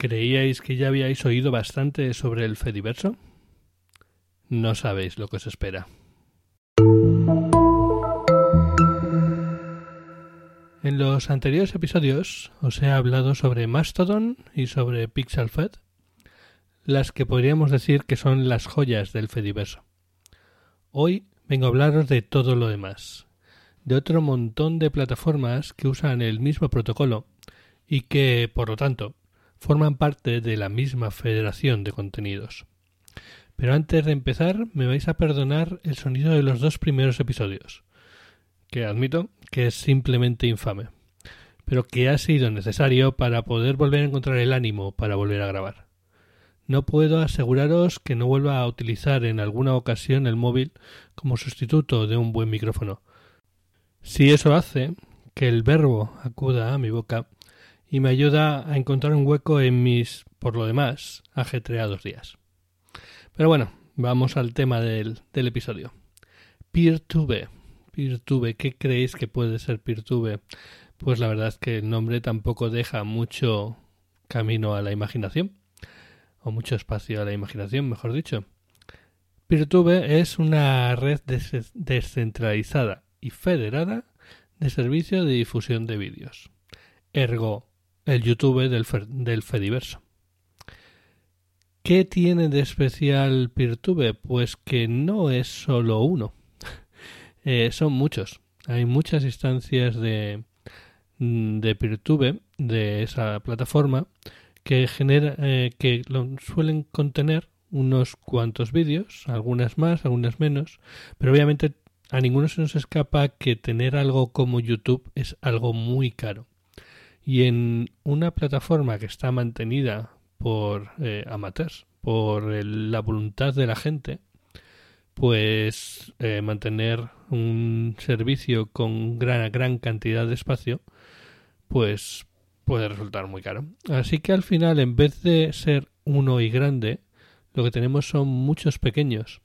¿Creíais que ya habíais oído bastante sobre el Fediverso? No sabéis lo que os espera. En los anteriores episodios os he hablado sobre Mastodon y sobre PixelFed, las que podríamos decir que son las joyas del Fediverso. Hoy vengo a hablaros de todo lo demás, de otro montón de plataformas que usan el mismo protocolo y que, por lo tanto, forman parte de la misma federación de contenidos. Pero antes de empezar, me vais a perdonar el sonido de los dos primeros episodios, que admito que es simplemente infame, pero que ha sido necesario para poder volver a encontrar el ánimo para volver a grabar. No puedo aseguraros que no vuelva a utilizar en alguna ocasión el móvil como sustituto de un buen micrófono. Si eso hace que el verbo acuda a mi boca, y me ayuda a encontrar un hueco en mis, por lo demás, ajetreados días. Pero bueno, vamos al tema del, episodio. PeerTube. PeerTube, ¿qué creéis que puede ser PeerTube? Pues la verdad es que el nombre tampoco deja mucho camino a la imaginación, o mucho espacio a la imaginación, mejor dicho. PeerTube es una red descentralizada y federada de servicio de difusión de vídeos. Ergo, el YouTube del, del Fediverso. ¿Qué tiene de especial PeerTube? Pues que no es solo uno. Eh, son muchos. Hay muchas instancias de, mm, de PeerTube, de esa plataforma, que, genera, eh, que suelen contener unos cuantos vídeos, algunas más, algunas menos, pero obviamente a ninguno se nos escapa que tener algo como YouTube es algo muy caro y en una plataforma que está mantenida por eh, amateurs, por la voluntad de la gente, pues eh, mantener un servicio con gran, gran cantidad de espacio, pues puede resultar muy caro. Así que al final, en vez de ser uno y grande, lo que tenemos son muchos pequeños.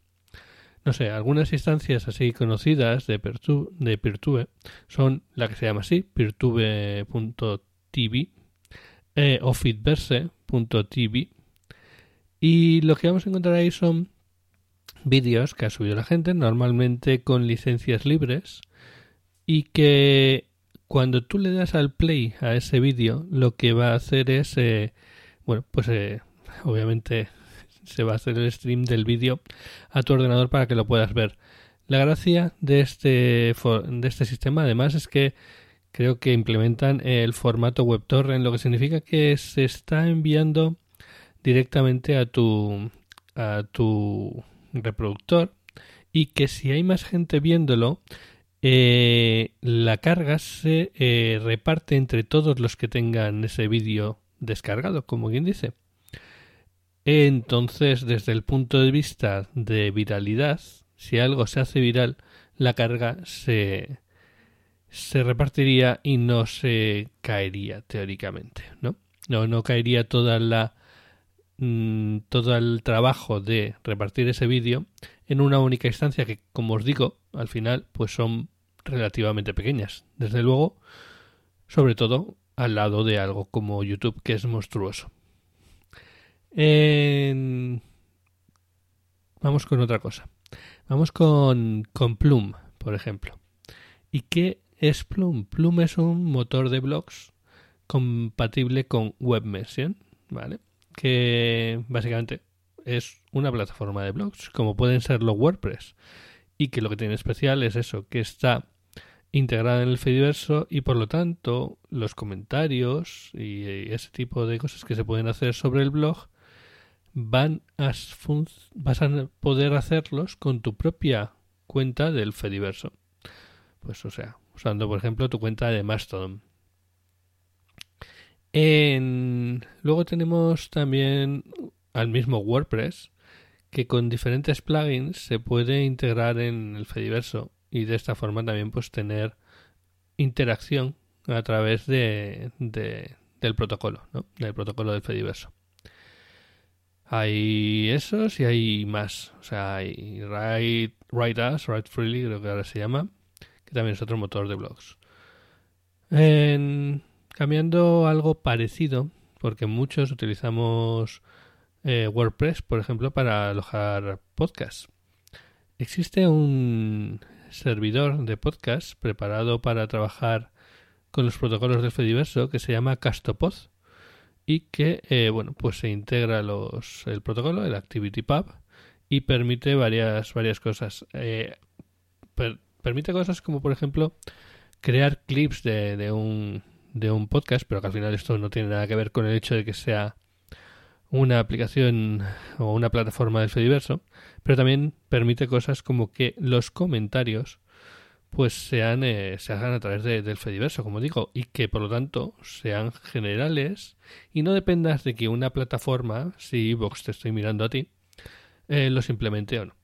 No sé, algunas instancias así conocidas de, de Peertube son la que se llama así, peertube.tv eh, o fitverse.tv y lo que vamos a encontrar ahí son vídeos que ha subido la gente, normalmente con licencias libres y que cuando tú le das al play a ese vídeo lo que va a hacer es, eh, bueno, pues eh, obviamente se va a hacer el stream del vídeo a tu ordenador para que lo puedas ver. La gracia de este, de este sistema además es que creo que implementan el formato WebTorrent, lo que significa que se está enviando directamente a tu, a tu reproductor y que si hay más gente viéndolo, eh, la carga se eh, reparte entre todos los que tengan ese vídeo descargado, como quien dice. Entonces, desde el punto de vista de viralidad, si algo se hace viral, la carga se, se repartiría y no se caería teóricamente, ¿no? No, no caería toda la mm, todo el trabajo de repartir ese vídeo en una única instancia que, como os digo, al final pues son relativamente pequeñas. Desde luego, sobre todo al lado de algo como YouTube que es monstruoso. Vamos con otra cosa. Vamos con, con Plum, por ejemplo. ¿Y qué es Plum? Plum es un motor de blogs compatible con WebMession, ¿vale? Que básicamente es una plataforma de blogs, como pueden ser los WordPress. Y que lo que tiene especial es eso, que está integrada en el Fediverso y por lo tanto los comentarios y ese tipo de cosas que se pueden hacer sobre el blog van a vas a poder hacerlos con tu propia cuenta del Fediverso. Pues o sea, usando por ejemplo tu cuenta de Mastodon. En... Luego tenemos también al mismo WordPress que con diferentes plugins se puede integrar en el Fediverso y de esta forma también pues tener interacción a través de, del protocolo, ¿no? del protocolo del Fediverso. Hay esos y hay más. O sea, hay Write, Write Us, Write Freely, creo que ahora se llama, que también es otro motor de blogs. Cambiando algo parecido, porque muchos utilizamos eh, WordPress, por ejemplo, para alojar podcasts. Existe un servidor de podcast preparado para trabajar con los protocolos del Fediverso que se llama Castopod y que eh, bueno pues se integra los, el protocolo, el ActivityPub y permite varias varias cosas. Eh, permite cosas como por ejemplo crear clips de, de, un, de un podcast, pero que al final esto no tiene nada que ver con el hecho de que sea una aplicación o una plataforma del Fediverso, pero también permite cosas como que los comentarios pues sean eh, se hagan a través del Fediverso, como digo, y que por lo tanto sean generales y no dependas de que una plataforma, si Vox te estoy mirando a ti, eh, los implemente o no.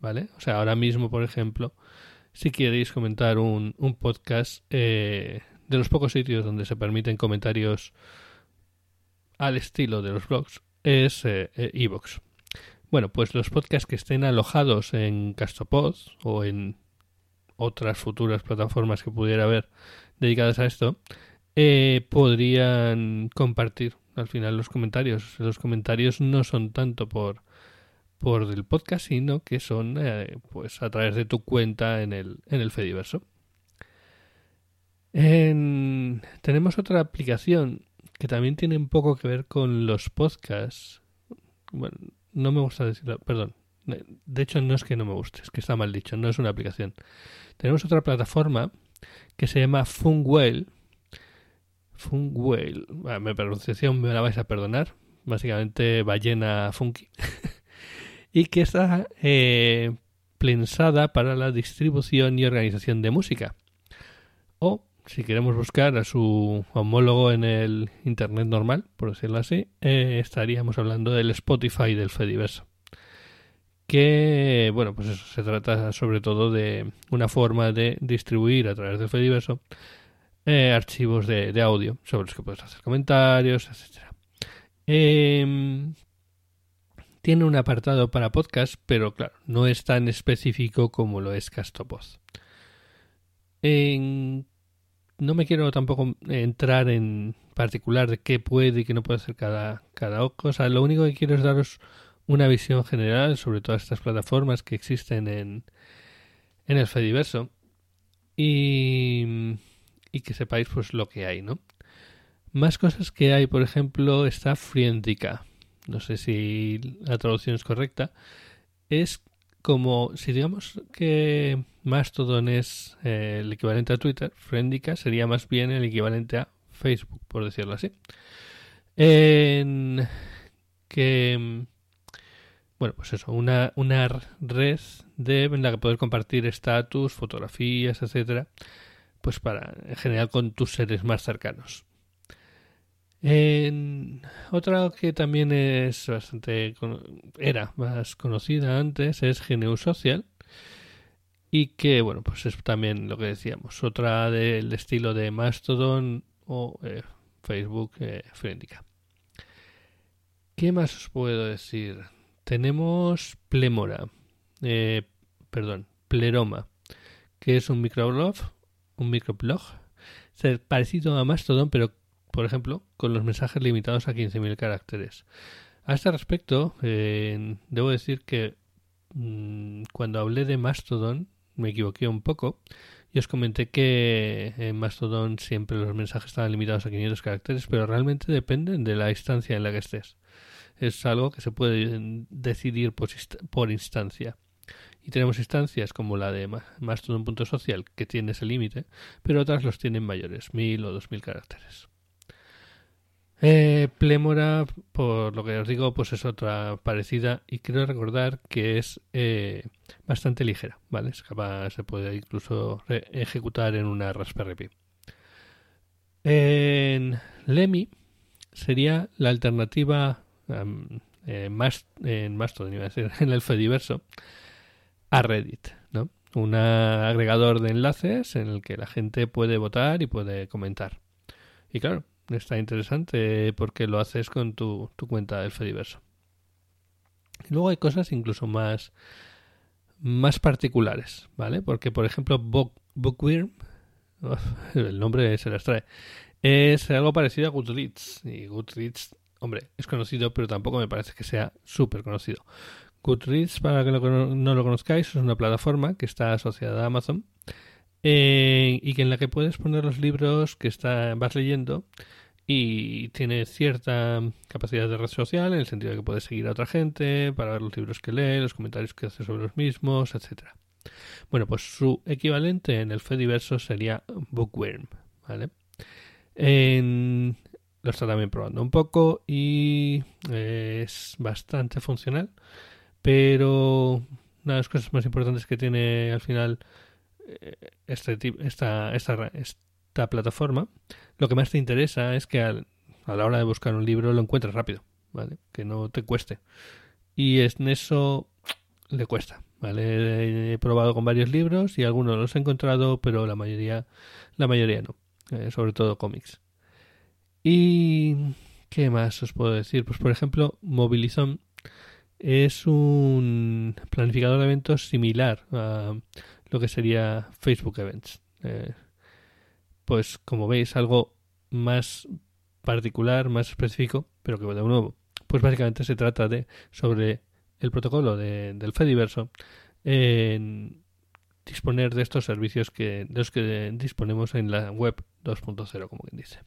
¿Vale? O sea, ahora mismo, por ejemplo, si queréis comentar un, un podcast eh, de los pocos sitios donde se permiten comentarios al estilo de los blogs es Evox. bueno, pues los podcasts que estén alojados en Castopod o en otras futuras plataformas que pudiera haber dedicadas a esto, eh, podrían compartir al final los comentarios. Los comentarios no son tanto por por el podcast, sino que son eh, pues a través de tu cuenta en el, en el Fediverso. tenemos otra aplicación que también tiene un poco que ver con los podcasts. Bueno, no me gusta decirlo, perdón. De hecho, no es que no me guste, es que está mal dicho, no es una aplicación. Tenemos otra plataforma que se llama Funwell. Funwell, bueno, mi pronunciación me la vais a perdonar, básicamente ballena funky. y que está eh, pensada para la distribución y organización de música. O, si queremos buscar a su homólogo en el Internet normal, por decirlo así, eh, estaríamos hablando del Spotify del Fediverso que, bueno, pues eso, se trata sobre todo de una forma de distribuir a través del Fediverso eh, archivos de, de, audio sobre los que puedes hacer comentarios, etc. Em, tiene un apartado para podcast, pero claro, no es tan específico como lo es Castopod. no me quiero tampoco entrar en particular de qué puede y qué no puede hacer cada, cada cosa. Lo único que quiero es daros una visión general sobre todas estas plataformas que existen en, en el Fediverso y, y que sepáis pues lo que hay, ¿no? Más cosas que hay, por ejemplo, está Friendica. No sé si la traducción es correcta. Es como si digamos que Mastodon es eh, el equivalente a Twitter, Friendica sería más bien el equivalente a Facebook, por decirlo así. En que bueno, pues eso, una, una red de, en la que poder compartir estatus, fotografías, etcétera, pues para, en general, con tus seres más cercanos. En, otra que también es bastante, era más conocida antes, es GNU Social, y que, bueno, pues es también lo que decíamos, otra del estilo de Mastodon o eh, Facebook eh, ¿Qué más os puedo decir? Tenemos Plemora, eh, perdón, Pleroma, que es un microblog, un microblog, parecido a Mastodon, pero por ejemplo, con los mensajes limitados a 15.000 caracteres. A este respecto, eh, debo decir que mm, cuando hablé de Mastodon me equivoqué un poco y os comenté que en Mastodon siempre los mensajes estaban limitados a 500 caracteres, pero realmente dependen de la instancia en la que estés es algo que se puede decidir por, instancia. Y tenemos instancias como la de más todo un punto social que tiene ese límite, pero otras los tienen mayores, mil o dos mil caracteres. Eh, Plemora, por lo que os digo, pues es otra parecida y quiero recordar que es eh, bastante ligera, ¿vale? se puede incluso ejecutar en una Raspberry Pi. En Lemmy sería la alternativa en Mastodon, iba a ser, en el Fediverso, a Reddit, ¿no? Un agregador de enlaces en el que la gente puede votar y puede comentar. Y claro, está interesante porque lo haces con tu, cuenta del Fediverso. Y luego hay cosas incluso más, más particulares, ¿vale? Porque, por ejemplo, Bookworm, el nombre se las trae, Es algo parecido a Goodreads. Y Goodreads, hombre, es conocido, pero tampoco me parece que sea súper conocido. Goodreads, para que no lo conozcáis, es una plataforma que está asociada a Amazon eh, y que en la que puedes poner los libros que está, vas leyendo y tiene cierta capacidad de red social en el sentido de que puedes seguir a otra gente para ver los libros que lee, los comentarios que hace sobre los mismos, etcétera. Bueno, pues su equivalente en el Fediverso sería Bookworm, ¿vale? Lo está también probando un poco y es bastante funcional, pero una de las cosas más importantes que tiene al final eh, este, esta, esta, esta plataforma, lo que más te interesa es que a la hora de buscar un libro lo encuentres rápido, ¿vale? Que no te cueste. Y en eso le cuesta, ¿vale? He probado con varios libros y algunos los he encontrado, pero la mayoría, la mayoría no. Eh, sobre todo cómics. ¿Y qué más os puedo decir? Pues por ejemplo, Mobilizón es un planificador de eventos similar a lo que sería Facebook Events. Eh, pues como veis, algo más particular, más específico, pero que de nuevo, pues básicamente se trata de sobre el protocolo de, del Fediverso en disponer de estos servicios que, de los que disponemos en la web 2.0, como quien dice.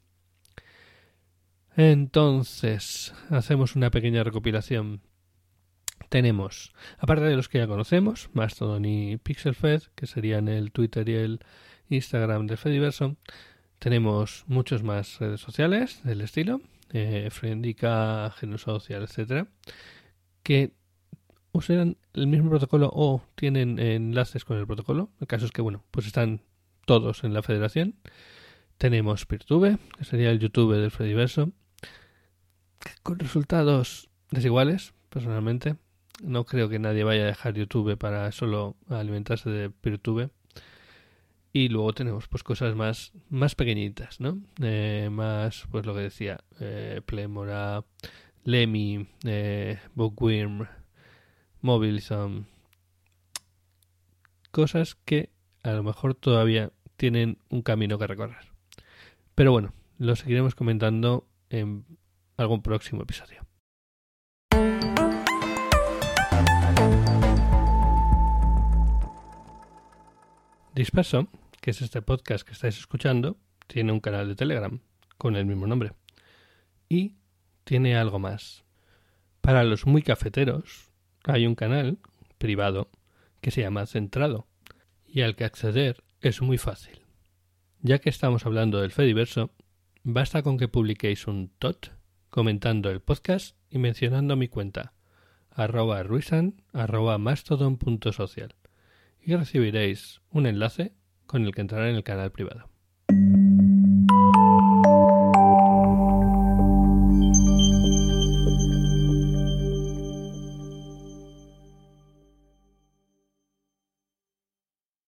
Entonces, hacemos una pequeña recopilación. Tenemos, aparte de los que ya conocemos, Mastodon y PixelFed, que serían el Twitter y el Instagram del Fediverso, tenemos muchos más redes sociales del estilo, eh, Friendica, Genosocial, etcétera, que usan el mismo protocolo o tienen enlaces con el protocolo. El caso es que, bueno, pues están todos en la federación. Tenemos Peertube, que sería el YouTube del Fediverso, con resultados desiguales, personalmente. No creo que nadie vaya a dejar YouTube para solo alimentarse de Peertube. Y luego tenemos pues cosas más, más pequeñitas, ¿no? Eh, más, pues lo que decía, eh, Plemora, Lemmy, eh, Bookworm, son cosas que a lo mejor todavía tienen un camino que recorrer. Pero bueno, lo seguiremos comentando en algún próximo episodio. Disperso, que es este podcast que estáis escuchando, tiene un canal de Telegram con el mismo nombre. Y tiene algo más. Para los muy cafeteros, hay un canal privado que se llama Centrado y al que acceder es muy fácil. Ya que estamos hablando del Fediverso, basta con que publiquéis un tot comentando el podcast y mencionando mi cuenta arroba ruisan arroba mastodon.social y recibiréis un enlace con el que entrará en el canal privado.